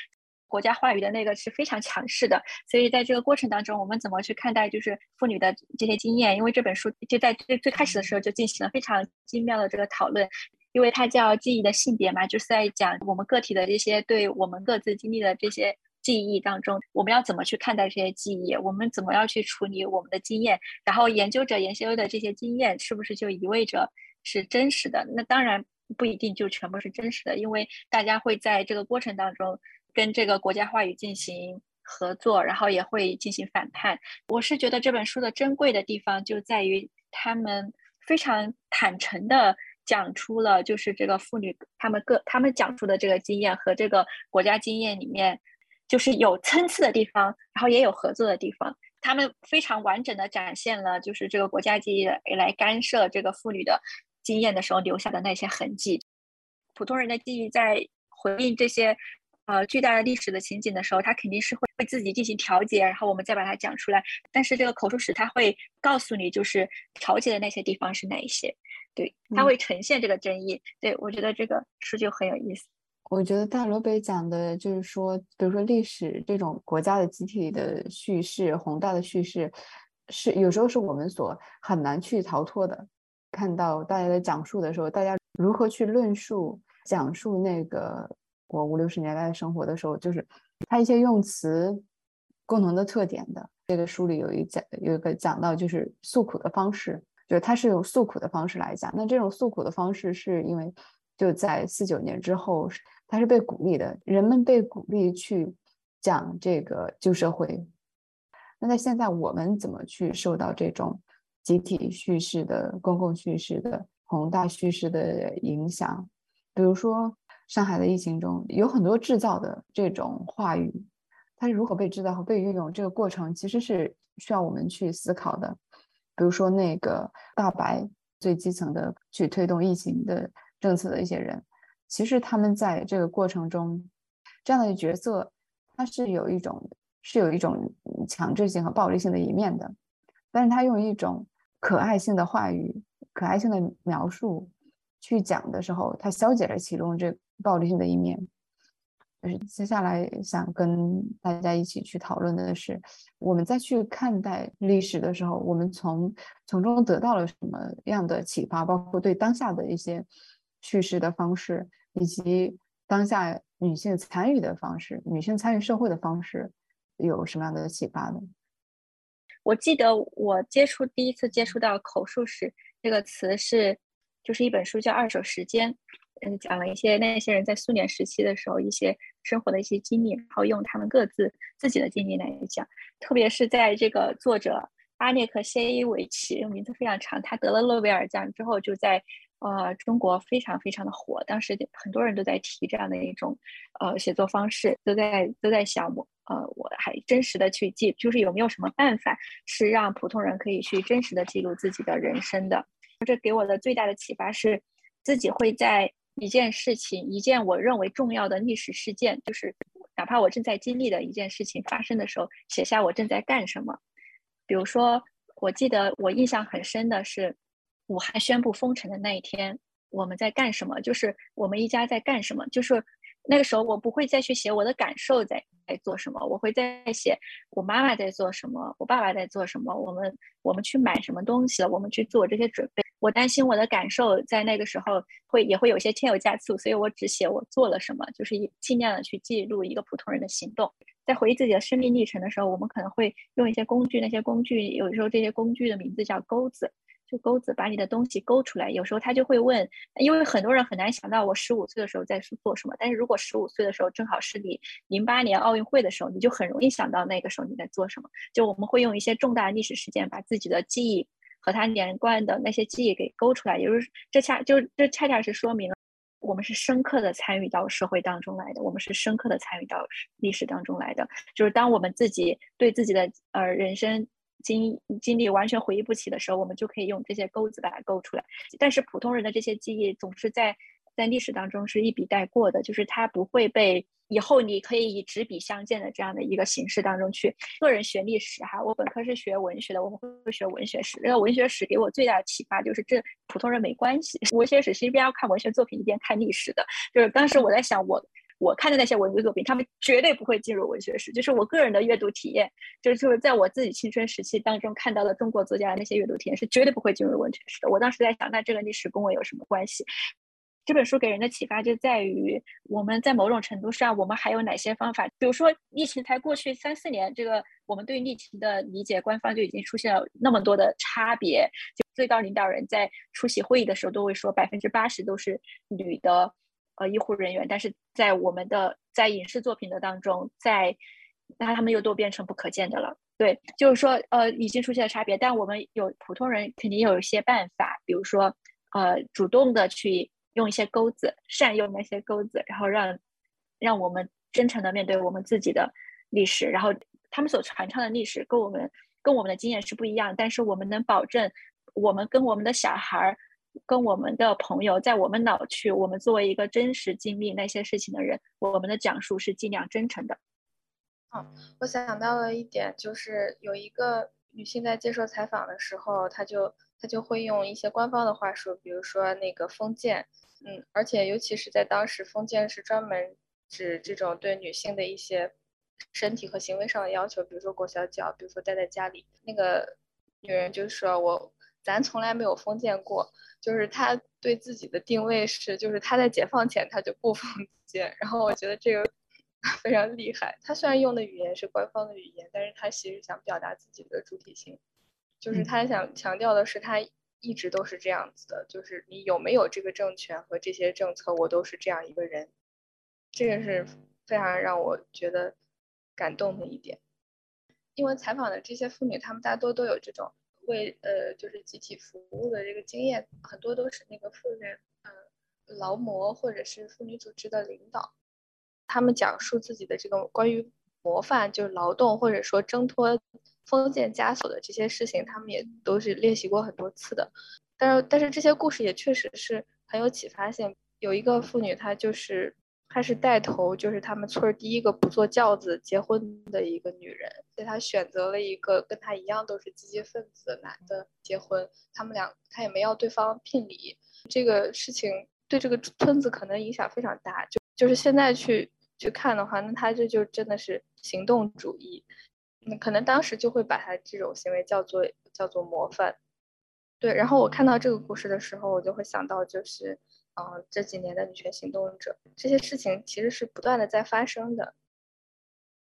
国家话语的那个是非常强势的，所以在这个过程当中，我们怎么去看待就是妇女的这些经验？因为这本书就在最最开始的时候就进行了非常精妙的这个讨论，因为它叫记忆的性别嘛，就是在讲我们个体的这些对我们各自经历的这些。记忆当中，我们要怎么去看待这些记忆？我们怎么要去处理我们的经验？然后研究者研究的这些经验，是不是就意味着是真实的？那当然不一定就全部是真实的，因为大家会在这个过程当中跟这个国家话语进行合作，然后也会进行反叛。我是觉得这本书的珍贵的地方就在于他们非常坦诚的讲出了，就是这个妇女他们各他们讲述的这个经验和这个国家经验里面。就是有参差的地方，然后也有合作的地方。他们非常完整的展现了，就是这个国家记忆来干涉这个妇女的经验的时候留下的那些痕迹。普通人的记忆在回应这些呃巨大的历史的情景的时候，他肯定是会会自己进行调节，然后我们再把它讲出来。但是这个口述史他会告诉你，就是调节的那些地方是哪一些，对，他会呈现这个争议。对我觉得这个书就很有意思。我觉得大罗北讲的就是说，比如说历史这种国家的集体的叙事、宏大的叙事，是有时候是我们所很难去逃脱的。看到大家在讲述的时候，大家如何去论述、讲述那个我五六十年代的生活的时候，就是他一些用词共同的特点的。这个书里有一讲，有一个讲到就是诉苦的方式，就是他是用诉苦的方式来讲。那这种诉苦的方式是因为就在四九年之后。他是被鼓励的，人们被鼓励去讲这个旧社会。那在现在，我们怎么去受到这种集体叙事的、公共叙事的、宏大叙事的影响？比如说，上海的疫情中有很多制造的这种话语，它是如何被制造和被运用？这个过程其实是需要我们去思考的。比如说，那个大白最基层的去推动疫情的政策的一些人。其实他们在这个过程中，这样的角色，他是有一种是有一种强制性和暴力性的一面的，但是他用一种可爱性的话语、可爱性的描述去讲的时候，他消解了其中这暴力性的一面。就是接下来想跟大家一起去讨论的是，我们再去看待历史的时候，我们从从中得到了什么样的启发，包括对当下的一些叙事的方式。以及当下女性参与的方式，女性参与社会的方式有什么样的启发呢？我记得我接触第一次接触到口述史这个词是，就是一本书叫《二手时间》，嗯，讲了一些那些人在苏联时期的时候一些生活的一些经历，然后用他们各自自己的经历来讲。特别是在这个作者阿涅克谢伊维奇，名字非常长，他得了诺贝尔奖之后，就在。呃，中国非常非常的火，当时很多人都在提这样的一种呃写作方式，都在都在想我呃我还真实的去记，就是有没有什么办法是让普通人可以去真实的记录自己的人生的。这给我的最大的启发是，自己会在一件事情，一件我认为重要的历史事件，就是哪怕我正在经历的一件事情发生的时候，写下我正在干什么。比如说，我记得我印象很深的是。武汉宣布封城的那一天，我们在干什么？就是我们一家在干什么？就是那个时候，我不会再去写我的感受在在做什么，我会在写我妈妈在做什么，我爸爸在做什么，我们我们去买什么东西了，我们去做这些准备。我担心我的感受在那个时候会也会有些添油加醋，所以我只写我做了什么，就是尽量的去记录一个普通人的行动。在回忆自己的生命历程的时候，我们可能会用一些工具，那些工具有时候这些工具的名字叫钩子。就钩子把你的东西勾出来，有时候他就会问，因为很多人很难想到我十五岁的时候在做什么。但是如果十五岁的时候正好是你零八年奥运会的时候，你就很容易想到那个时候你在做什么。就我们会用一些重大历史事件，把自己的记忆和它连贯的那些记忆给勾出来。也就是这恰就这恰恰是说明了我们是深刻的参与到社会当中来的，我们是深刻的参与到历史当中来的。就是当我们自己对自己的呃人生。经经历完全回忆不起的时候，我们就可以用这些钩子把它勾出来。但是普通人的这些记忆总是在在历史当中是一笔带过的，就是它不会被以后你可以以纸笔相见的这样的一个形式当中去。个人学历史哈，我本科是学文学的，我们会学文学史。那个文学史给我最大的启发就是，这普通人没关系。文学史是一边要看文学作品一边看历史的。就是当时我在想我。我看的那些文学作品，他们绝对不会进入文学史。就是我个人的阅读体验，就是在我自己青春时期当中看到的中国作家的那些阅读体验，是绝对不会进入文学史的。我当时在想，那这个历史跟我有什么关系？这本书给人的启发就在于，我们在某种程度上，我们还有哪些方法？比如说，疫情才过去三四年，这个我们对疫情的理解，官方就已经出现了那么多的差别。就最高领导人在出席会议的时候，都会说百分之八十都是女的。呃，医护人员，但是在我们的在影视作品的当中，在那他们又都变成不可见的了。对，就是说，呃，已经出现了差别，但我们有普通人肯定有一些办法，比如说，呃，主动的去用一些钩子，善用那些钩子，然后让让我们真诚的面对我们自己的历史，然后他们所传唱的历史跟我们跟我们的经验是不一样，但是我们能保证我们跟我们的小孩儿。跟我们的朋友，在我们老去，我们作为一个真实经历那些事情的人，我们的讲述是尽量真诚的。嗯，我想到了一点，就是有一个女性在接受采访的时候，她就她就会用一些官方的话术，比如说那个封建，嗯，而且尤其是在当时，封建是专门指这种对女性的一些身体和行为上的要求，比如说裹小脚，比如说待在家里。那个女人就说：“我咱从来没有封建过。”就是他对自己的定位是，就是他在解放前他就不封建，然后我觉得这个 非常厉害。他虽然用的语言是官方的语言，但是他其实想表达自己的主体性，就是他想强调的是他一直都是这样子的，就是你有没有这个政权和这些政策，我都是这样一个人。这个是非常让我觉得感动的一点，因为采访的这些妇女，她们大多都有这种。为呃，就是集体服务的这个经验，很多都是那个妇人，嗯，劳模或者是妇女组织的领导，他们讲述自己的这个关于模范，就是劳动或者说挣脱封建枷锁的这些事情，他们也都是练习过很多次的。但是，但是这些故事也确实是很有启发性。有一个妇女，她就是。她是带头，就是他们村第一个不坐轿子结婚的一个女人，所以她选择了一个跟她一样都是积极分子的男的结婚。他们俩，她也没要对方聘礼。这个事情对这个村子可能影响非常大。就就是现在去去看的话，那她这就真的是行动主义。那，可能当时就会把她这种行为叫做叫做模范。对，然后我看到这个故事的时候，我就会想到就是。嗯，这几年的女权行动者，这些事情其实是不断的在发生的。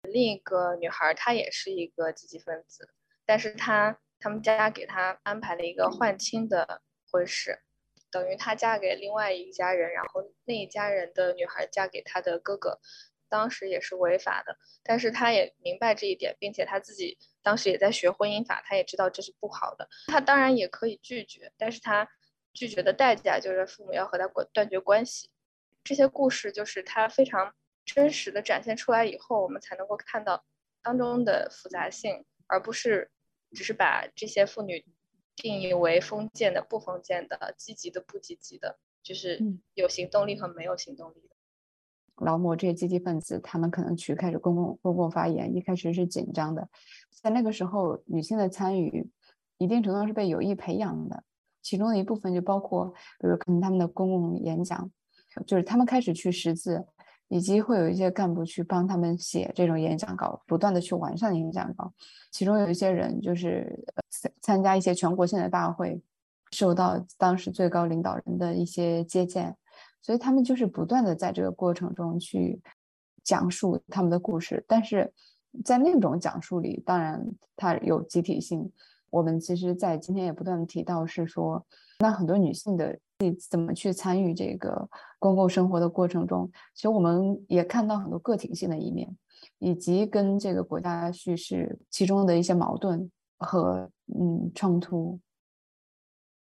另一个女孩，她也是一个积极分子，但是她他们家给她安排了一个换亲的婚事，等于她嫁给另外一家人，然后那一家人的女孩嫁给她的哥哥，当时也是违法的。但是她也明白这一点，并且她自己当时也在学婚姻法，她也知道这是不好的。她当然也可以拒绝，但是她。拒绝的代价就是父母要和他断断绝关系。这些故事就是他非常真实的展现出来以后，我们才能够看到当中的复杂性，而不是只是把这些妇女定义为封建的、不封建的、积极的、不积极的，就是有行动力和没有行动力的。劳模这些积极分子，他们可能去开始公共公共发言，一开始是紧张的，在那个时候，女性的参与一定程度上是被有意培养的，其中的一部分就包括，比如可能他们的公共演讲，就是他们开始去识字，以及会有一些干部去帮他们写这种演讲稿，不断的去完善演讲稿，其中有一些人就是参加一些全国性的大会，受到当时最高领导人的一些接见。所以他们就是不断的在这个过程中去讲述他们的故事，但是在那种讲述里，当然它有集体性。我们其实，在今天也不断的提到，是说，那很多女性的怎么去参与这个公共生活的过程中，其实我们也看到很多个体性的一面，以及跟这个国家叙事其中的一些矛盾和嗯冲突。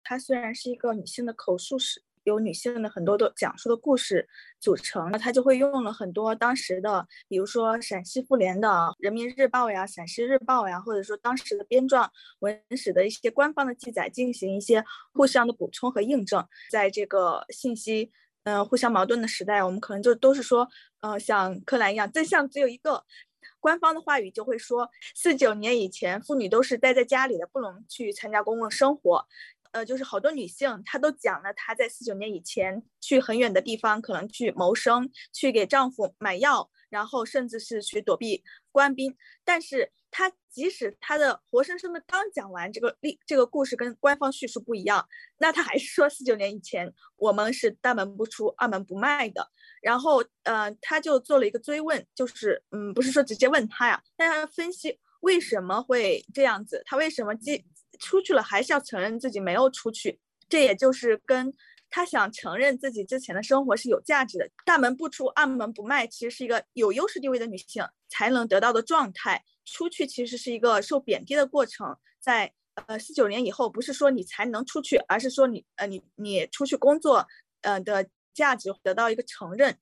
它虽然是一个女性的口述史。由女性的很多的讲述的故事组成，那他就会用了很多当时的，比如说陕西妇联的《人民日报》呀、陕西日报呀，或者说当时的编撰文史的一些官方的记载，进行一些互相的补充和印证。在这个信息嗯互相矛盾的时代，我们可能就都是说，呃，像柯蓝一样，真相只有一个。官方的话语就会说，四九年以前，妇女都是待在家里的，不能去参加公共生活。呃，就是好多女性，她都讲了，她在四九年以前去很远的地方，可能去谋生，去给丈夫买药，然后甚至是去躲避官兵。但是她即使她的活生生的刚讲完这个历这个故事跟官方叙述不一样，那她还是说四九年以前我们是大门不出二门不迈的。然后呃，她就做了一个追问，就是嗯，不是说直接问她呀，但她分析为什么会这样子，她为什么既出去了还是要承认自己没有出去，这也就是跟他想承认自己之前的生活是有价值的。大门不出，二门不迈，其实是一个有优势地位的女性才能得到的状态。出去其实是一个受贬低的过程。在呃四九年以后，不是说你才能出去，而是说你呃你你出去工作呃的价值得到一个承认。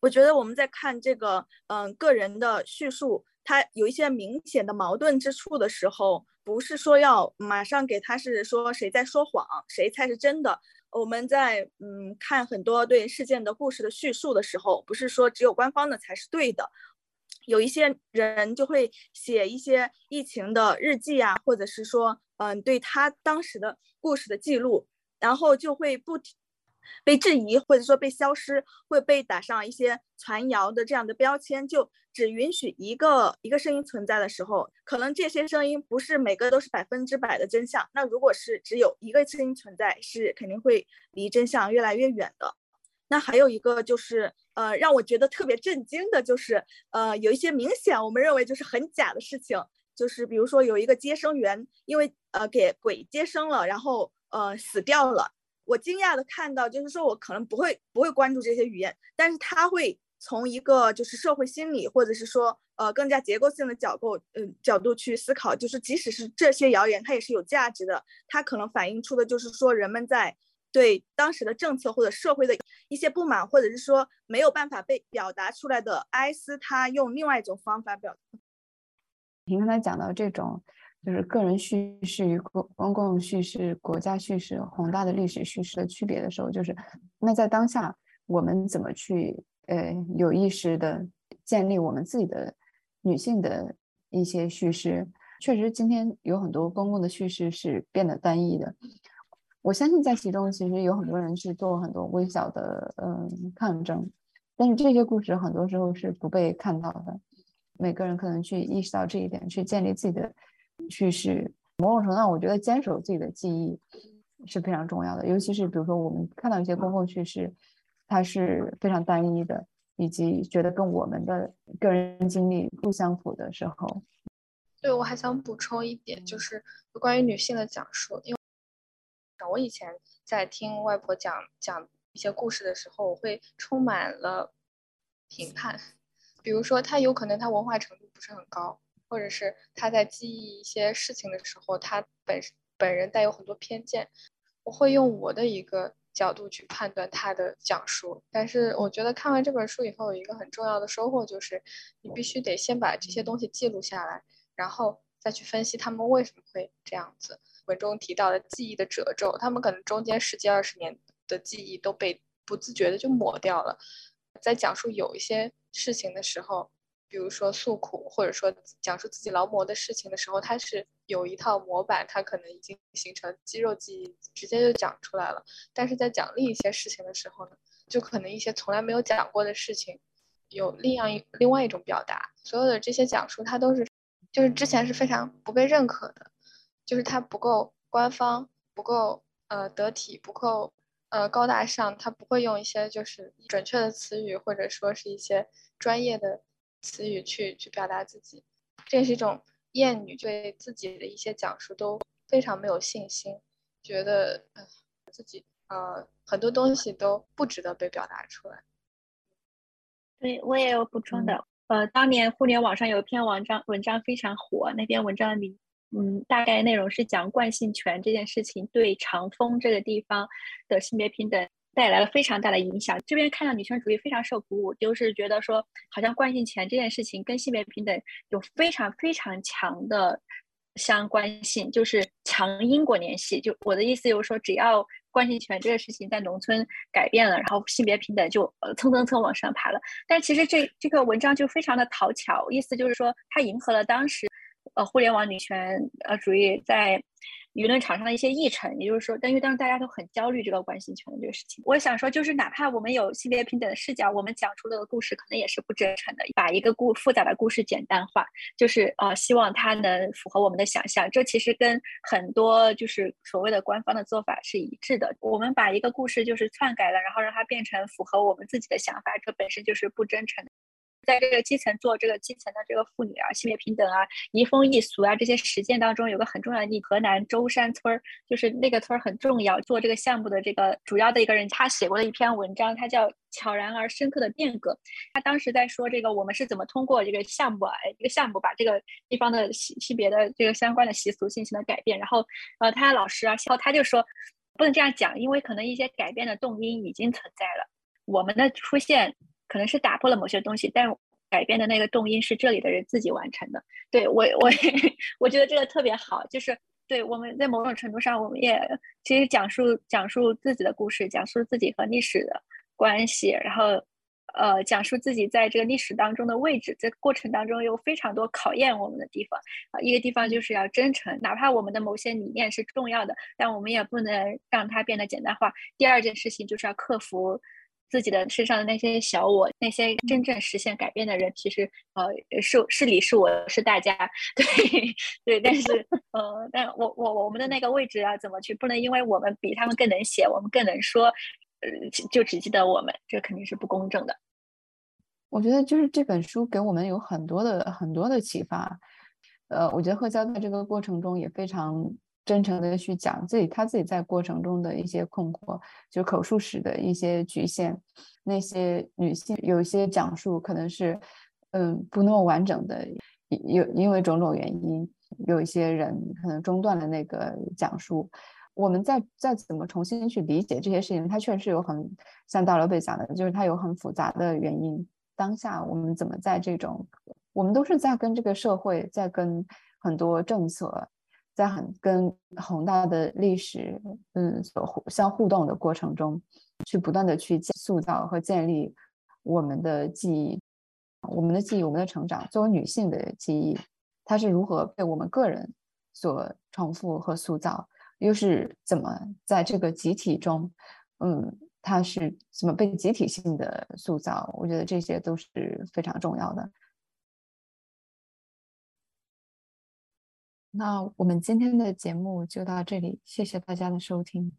我觉得我们在看这个嗯个人的叙述，它有一些明显的矛盾之处的时候。不是说要马上给他是说谁在说谎，谁才是真的。我们在嗯看很多对事件的故事的叙述的时候，不是说只有官方的才是对的。有一些人就会写一些疫情的日记啊，或者是说嗯对他当时的故事的记录，然后就会不。被质疑，或者说被消失，会被打上一些传谣的这样的标签，就只允许一个一个声音存在的时候，可能这些声音不是每个都是百分之百的真相。那如果是只有一个声音存在，是肯定会离真相越来越远的。那还有一个就是，呃，让我觉得特别震惊的就是，呃，有一些明显我们认为就是很假的事情，就是比如说有一个接生员因为呃给鬼接生了，然后呃死掉了。我惊讶的看到，就是说我可能不会不会关注这些语言，但是他会从一个就是社会心理，或者是说呃更加结构性的角度，嗯角度去思考，就是即使是这些谣言，它也是有价值的，它可能反映出的就是说人们在对当时的政策或者社会的一些不满，或者是说没有办法被表达出来的哀思，他用另外一种方法表达。您刚才讲到这种。就是个人叙事与公公共叙事、国家叙事、宏大的历史叙事的区别的时候，就是那在当下，我们怎么去呃有意识的建立我们自己的女性的一些叙事？确实，今天有很多公共的叙事是变得单一的。我相信在其中，其实有很多人去做很多微小的嗯抗争，但是这些故事很多时候是不被看到的。每个人可能去意识到这一点，去建立自己的。叙事某种程度上，我觉得坚守自己的记忆是非常重要的。尤其是比如说，我们看到一些公共叙事，它是非常单一的，以及觉得跟我们的个人经历不相符的时候。对，我还想补充一点，就是关于女性的讲述。因为我以前在听外婆讲讲一些故事的时候，我会充满了评判。比如说，她有可能她文化程度不是很高。或者是他在记忆一些事情的时候，他本本人带有很多偏见。我会用我的一个角度去判断他的讲述。但是我觉得看完这本书以后，有一个很重要的收获就是，你必须得先把这些东西记录下来，然后再去分析他们为什么会这样子。文中提到的记忆的褶皱，他们可能中间十几二十年的记忆都被不自觉的就抹掉了。在讲述有一些事情的时候。比如说诉苦，或者说讲述自己劳模的事情的时候，他是有一套模板，他可能已经形成肌肉记忆，直接就讲出来了。但是在讲另一些事情的时候呢，就可能一些从来没有讲过的事情，有另样一另外一种表达。所有的这些讲述，它都是就是之前是非常不被认可的，就是它不够官方，不够呃得体，不够呃高大上，它不会用一些就是准确的词语，或者说是一些专业的。词语去去表达自己，这也是一种厌女对自己的一些讲述都非常没有信心，觉得呃自己呃很多东西都不值得被表达出来。对我也有补充的，呃，当年互联网上有一篇文章，文章非常火，那篇文章的名，嗯，大概内容是讲惯性权这件事情对长风这个地方的性别平等。带来了非常大的影响。这边看到女权主义非常受鼓舞，就是觉得说，好像惯性权这件事情跟性别平等有非常非常强的相关性，就是强因果联系。就我的意思就是说，只要惯性权这个事情在农村改变了，然后性别平等就蹭蹭蹭往上爬了。但其实这这个文章就非常的讨巧，意思就是说，它迎合了当时呃互联网女权呃主义在。舆论场上的一些议程，也就是说，但因为当时大家都很焦虑这个关系权的这个事情，我想说，就是哪怕我们有性别平等的视角，我们讲出的故事可能也是不真诚的，把一个故复杂的故事简单化，就是呃，希望它能符合我们的想象。这其实跟很多就是所谓的官方的做法是一致的。我们把一个故事就是篡改了，然后让它变成符合我们自己的想法，这本身就是不真诚的。在这个基层做这个基层的这个妇女啊，性别平等啊，移风易俗啊这些实践当中，有个很重要的例，河南舟山村儿，就是那个村儿很重要。做这个项目的这个主要的一个人，他写过的一篇文章，他叫《悄然而深刻的变革》。他当时在说这个我们是怎么通过这个项目啊，一个项目把这个地方的性性别的这个相关的习俗进行了改变。然后呃，他的老师啊，然后他就说不能这样讲，因为可能一些改变的动因已经存在了，我们的出现。可能是打破了某些东西，但改变的那个动因是这里的人自己完成的。对我，我 我觉得这个特别好，就是对我们在某种程度上，我们也其实讲述讲述自己的故事，讲述自己和历史的关系，然后呃，讲述自己在这个历史当中的位置。这个过程当中有非常多考验我们的地方啊，一个地方就是要真诚，哪怕我们的某些理念是重要的，但我们也不能让它变得简单化。第二件事情就是要克服。自己的身上的那些小我，那些真正实现改变的人，其实呃是是你是我是大家，对对，但是呃，但我我我们的那个位置啊，怎么去？不能因为我们比他们更能写，我们更能说，呃，就只记得我们，这肯定是不公正的。我觉得就是这本书给我们有很多的很多的启发，呃，我觉得贺娇在这个过程中也非常。真诚的去讲自己，他自己在过程中的一些困惑，就口述史的一些局限，那些女性有一些讲述可能是，嗯，不那么完整的，有因为种种原因，有一些人可能中断了那个讲述。我们再再怎么重新去理解这些事情，它确实有很像大刘贝讲的，就是它有很复杂的原因。当下我们怎么在这种，我们都是在跟这个社会，在跟很多政策。在很跟宏大的历史，嗯，所互相互动的过程中，去不断的去塑造和建立我们的记忆，我们的记忆，我们的成长。作为女性的记忆，它是如何被我们个人所重复和塑造，又是怎么在这个集体中，嗯，它是怎么被集体性的塑造？我觉得这些都是非常重要的。那我们今天的节目就到这里，谢谢大家的收听。